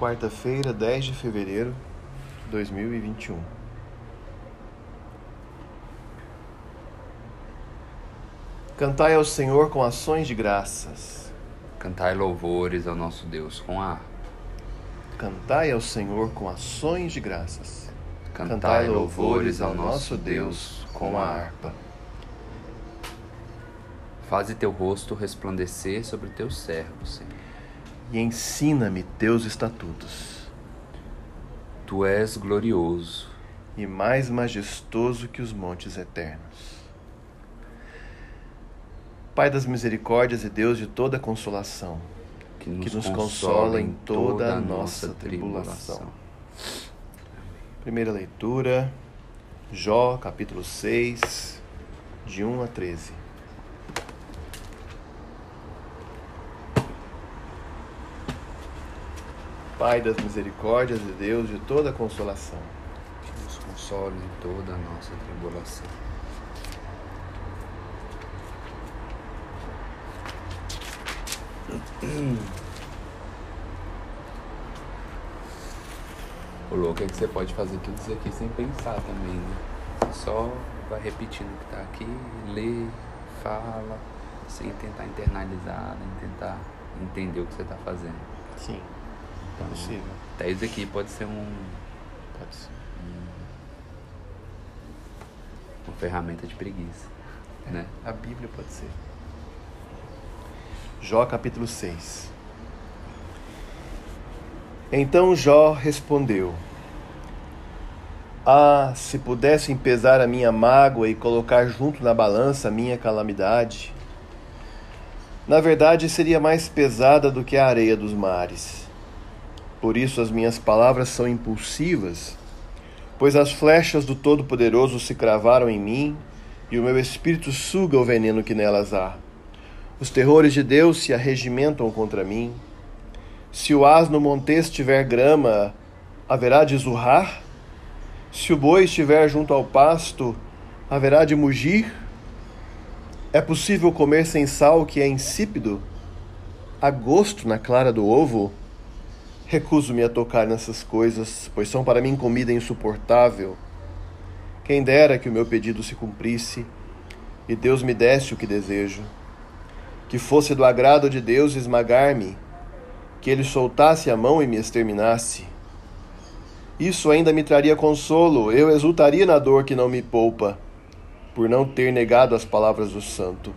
quarta-feira, 10 de fevereiro de 2021. Cantai ao Senhor com ações de graças. Cantai louvores ao nosso Deus com a. Cantai ao Senhor com ações de graças. Cantai louvores ao nosso Deus com a harpa. Faze teu rosto resplandecer sobre teus servos, Senhor. E ensina-me teus estatutos. Tu és glorioso e mais majestoso que os montes eternos. Pai das misericórdias e Deus de toda consolação, que nos, que nos consola em toda a nossa tribulação. Primeira leitura, Jó, capítulo 6, de 1 a 13. Pai das misericórdias e Deus de toda consolação, Que nos console em toda a nossa tribulação. O louco é que você pode fazer tudo isso aqui sem pensar também, né? Você só vai repetindo o que tá aqui, lê, fala, sem tentar internalizar, nem tentar entender o que você tá fazendo. Sim, Então, possível. até isso aqui pode ser um, Pode ser. uma ferramenta de preguiça, né? A Bíblia pode ser. Jó capítulo 6. Então Jó respondeu: Ah, se pudessem pesar a minha mágoa e colocar junto na balança a minha calamidade. Na verdade, seria mais pesada do que a areia dos mares. Por isso as minhas palavras são impulsivas, pois as flechas do Todo-Poderoso se cravaram em mim e o meu espírito suga o veneno que nelas há. Os terrores de Deus se arregimentam contra mim. Se o asno montês tiver grama, haverá de zurrar? Se o boi estiver junto ao pasto, haverá de mugir? É possível comer sem sal que é insípido? Há gosto na clara do ovo? Recuso-me a tocar nessas coisas, pois são para mim comida insuportável. Quem dera que o meu pedido se cumprisse e Deus me desse o que desejo. Que fosse do agrado de Deus esmagar-me, que ele soltasse a mão e me exterminasse. Isso ainda me traria consolo, eu exultaria na dor que não me poupa, por não ter negado as palavras do santo.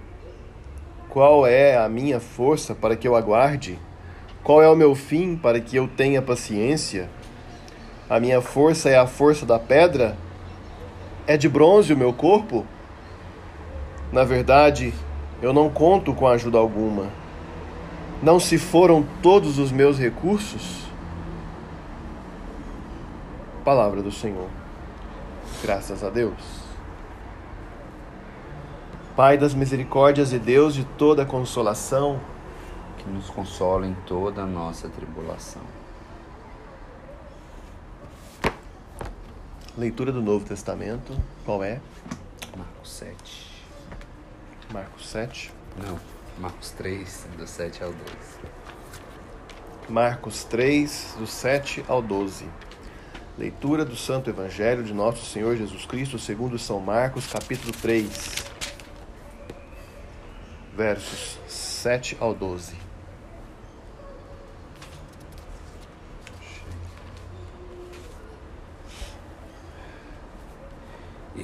Qual é a minha força para que eu aguarde? Qual é o meu fim para que eu tenha paciência? A minha força é a força da pedra? É de bronze o meu corpo? Na verdade, eu não conto com ajuda alguma. Não se foram todos os meus recursos? Palavra do Senhor. Graças a Deus. Pai das misericórdias e Deus de toda consolação, Que nos consola em toda a nossa tribulação. leitura do Novo Testamento, qual é? Marcos 7. Marcos 7. Não, Marcos 3, do 7 ao 12. Marcos 3, do 7 ao 12. Leitura do Santo Evangelho de Nosso Senhor Jesus Cristo, segundo São Marcos, capítulo 3, versos 7 ao 12.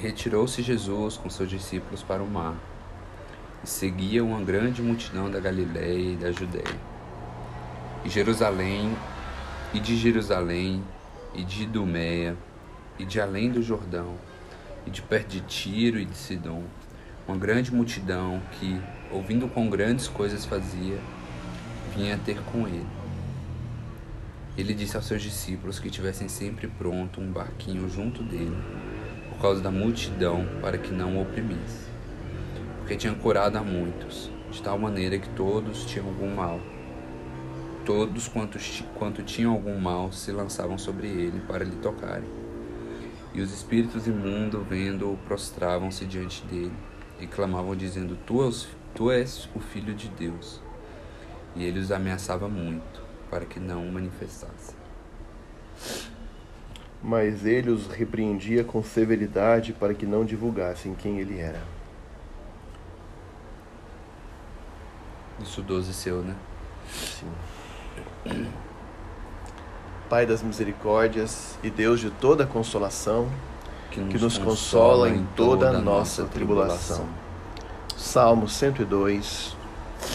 Retirou-se Jesus com seus discípulos para o mar, e seguia uma grande multidão da Galiléia e da Judéia. E Jerusalém, e de Jerusalém, e de Idumeia, e de além do Jordão, e de perto de Tiro e de Sidom, uma grande multidão que, ouvindo quão grandes coisas fazia, vinha ter com ele. Ele disse aos seus discípulos que tivessem sempre pronto um barquinho junto dele, por causa da multidão, para que não o oprimisse. Porque tinha curado a muitos, de tal maneira que todos tinham algum mal. Todos quantos, quanto tinham algum mal se lançavam sobre ele para lhe tocarem. E os espíritos imundos, vendo-o, prostravam-se diante dele e clamavam, dizendo: tu és, tu és o Filho de Deus. E ele os ameaçava muito, para que não o manifestassem. Mas ele os repreendia com severidade para que não divulgassem quem ele era. Isso 12 seu, né? Sim. Pai das misericórdias e Deus de toda consolação, que nos, que nos consola em toda a nossa tribulação. Salmo 102,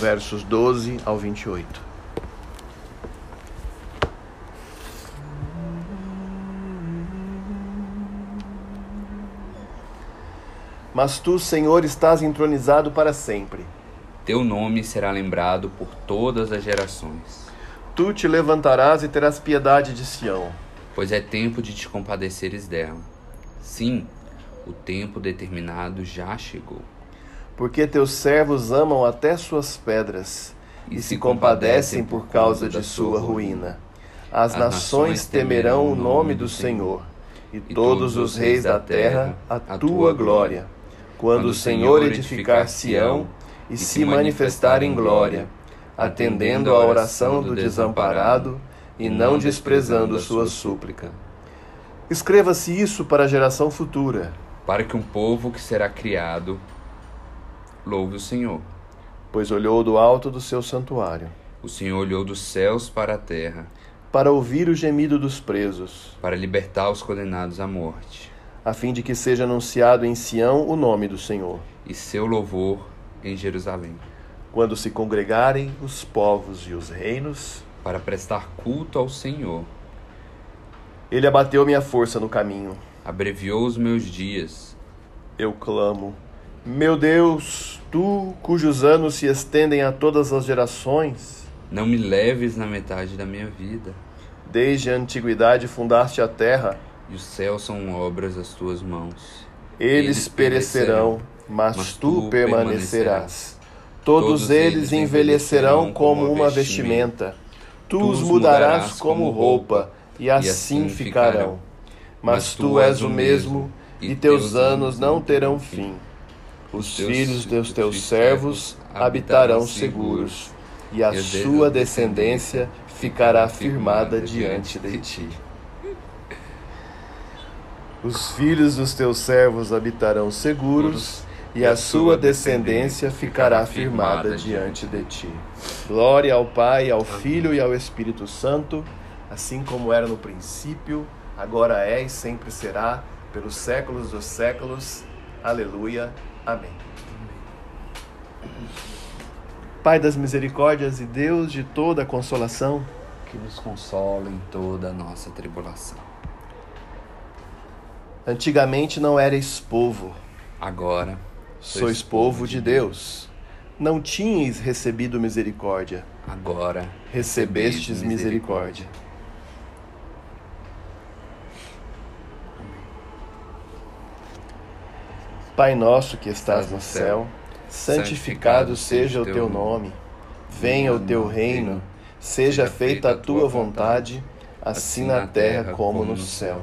versos 12 ao 28. Mas tu, Senhor, estás entronizado para sempre. Teu nome será lembrado por todas as gerações. Tu te levantarás e terás piedade de Sião. Pois é tempo de te compadeceres dela. Sim, o tempo determinado já chegou. Porque teus servos amam até suas pedras e, e se compadecem por causa de sua ruína. As, As nações temerão o nome do Senhor, e todos os reis da terra a tua glória quando o Senhor edificar Sião e se manifestar em glória, atendendo à oração do desamparado e não desprezando sua súplica. Escreva-se isso para a geração futura, para que um povo que será criado louve o Senhor. Pois olhou do alto do seu santuário. O Senhor olhou dos céus para a terra, para ouvir o gemido dos presos, para libertar os condenados à morte a fim de que seja anunciado em Sião o nome do Senhor. E seu louvor em Jerusalém. Quando se congregarem os povos e os reinos, para prestar culto ao Senhor. Ele abateu minha força no caminho. Abreviou os meus dias. Eu clamo: Meu Deus, tu cujos anos se estendem a todas as gerações, não me leves na metade da minha vida. Desde a antiguidade fundaste a terra e os céus são obras das tuas mãos. Eles, eles perecerão, mas, mas tu permanecerás. Todos eles envelhecerão como uma vestimenta. Tu os mudarás como roupa, e assim, assim ficarão. Mas tu és o mesmo, e teus anos não terão fim. Os filhos dos teus servos habitarão seguros, e a sua descendência ficará firmada diante de ti. Os filhos dos teus servos habitarão seguros, e a sua descendência ficará firmada diante de ti. Glória ao Pai, ao Filho e ao Espírito Santo, assim como era no princípio, agora é e sempre será, pelos séculos dos séculos. Aleluia. Amém. Pai das misericórdias e Deus de toda a consolação, que nos consola em toda a nossa tribulação Antigamente não erais povo, agora sois povo de Deus. Não tinhais recebido misericórdia, agora recebestes misericórdia. Pai nosso que estás no céu, santificado seja o teu nome. Venha o teu reino, seja feita a tua vontade, assim na terra como no céu.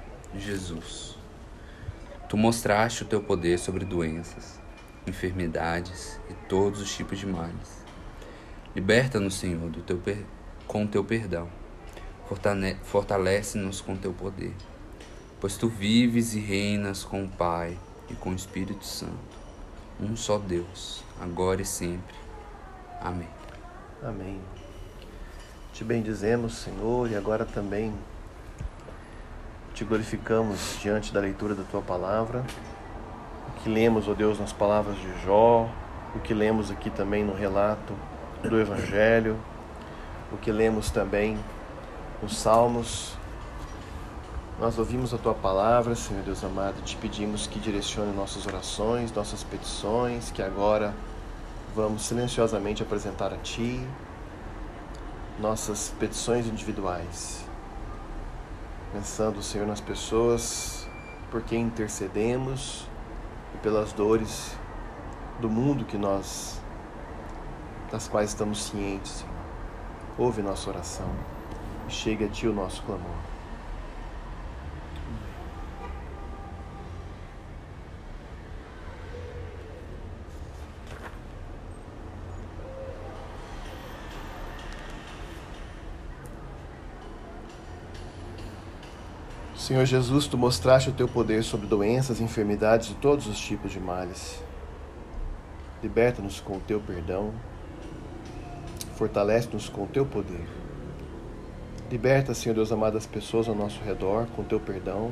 Jesus, tu mostraste o teu poder sobre doenças, enfermidades e todos os tipos de males. Liberta-nos, Senhor, do teu per... com teu perdão. Fortalece-nos com teu poder, pois tu vives e reinas com o Pai e com o Espírito Santo, um só Deus, agora e sempre. Amém. Amém. Te bendizemos, Senhor, e agora também te glorificamos diante da leitura da tua palavra. O que lemos, ó oh Deus, nas palavras de Jó, o que lemos aqui também no relato do Evangelho, o que lemos também nos Salmos. Nós ouvimos a tua palavra, Senhor Deus amado, e te pedimos que direcione nossas orações, nossas petições, que agora vamos silenciosamente apresentar a Ti nossas petições individuais pensando, Senhor, nas pessoas por quem intercedemos e pelas dores do mundo que nós das quais estamos cientes, Senhor. Ouve nossa oração e chegue a Ti o nosso clamor. Senhor Jesus, tu mostraste o teu poder sobre doenças, enfermidades e todos os tipos de males. Liberta-nos com o teu perdão. Fortalece-nos com o teu poder. Liberta, Senhor Deus amado, as pessoas ao nosso redor com o teu perdão.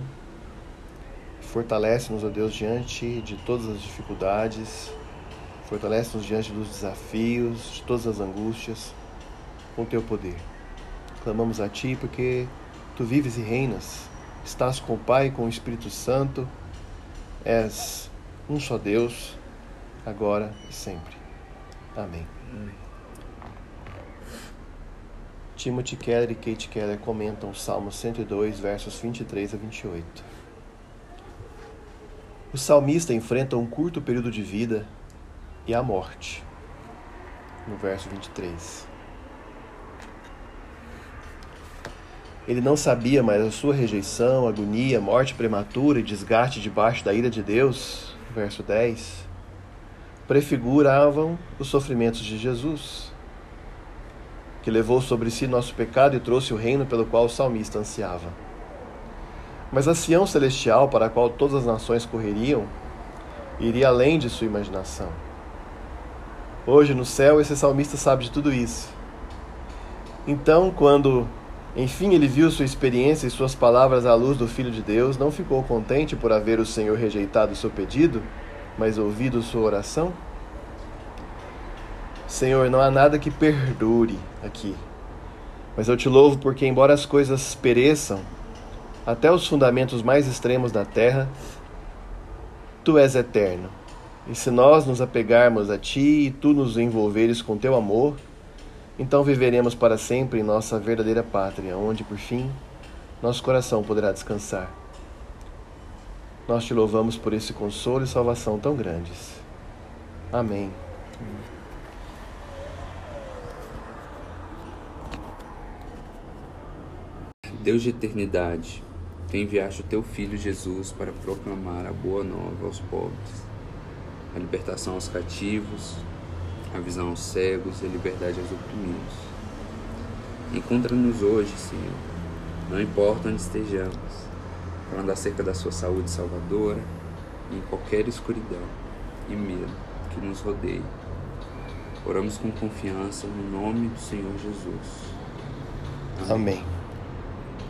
Fortalece-nos, ó Deus, diante de todas as dificuldades. Fortalece-nos diante dos desafios, de todas as angústias, com o teu poder. Clamamos a Ti porque Tu vives e reinas estás com o Pai e com o Espírito Santo, és um só Deus, agora e sempre. Amém. Amém. Timothy Keller e Kate Keller comentam o Salmo 102, versos 23 a 28. O salmista enfrenta um curto período de vida e a morte. No verso 23. Ele não sabia, mas a sua rejeição, agonia, morte prematura e desgaste debaixo da ira de Deus, verso 10, prefiguravam os sofrimentos de Jesus, que levou sobre si nosso pecado e trouxe o reino pelo qual o salmista ansiava. Mas a Sião celestial, para a qual todas as nações correriam, iria além de sua imaginação. Hoje no céu, esse salmista sabe de tudo isso. Então, quando enfim, ele viu sua experiência e suas palavras à luz do Filho de Deus, não ficou contente por haver o Senhor rejeitado seu pedido, mas ouvido sua oração? Senhor, não há nada que perdure aqui. Mas eu te louvo porque, embora as coisas pereçam, até os fundamentos mais extremos da terra, tu és eterno. E se nós nos apegarmos a ti e tu nos envolveres com teu amor, então viveremos para sempre em nossa verdadeira pátria, onde, por fim, nosso coração poderá descansar. Nós te louvamos por esse consolo e salvação tão grandes. Amém. Deus de eternidade, que enviaste o teu Filho Jesus para proclamar a boa nova aos pobres, a libertação aos cativos, a visão aos cegos e a liberdade aos oprimidos. Encontra-nos hoje, Senhor, não importa onde estejamos, falando acerca da sua saúde salvadora em qualquer escuridão e medo que nos rodeie. Oramos com confiança no nome do Senhor Jesus. Amém. Amém.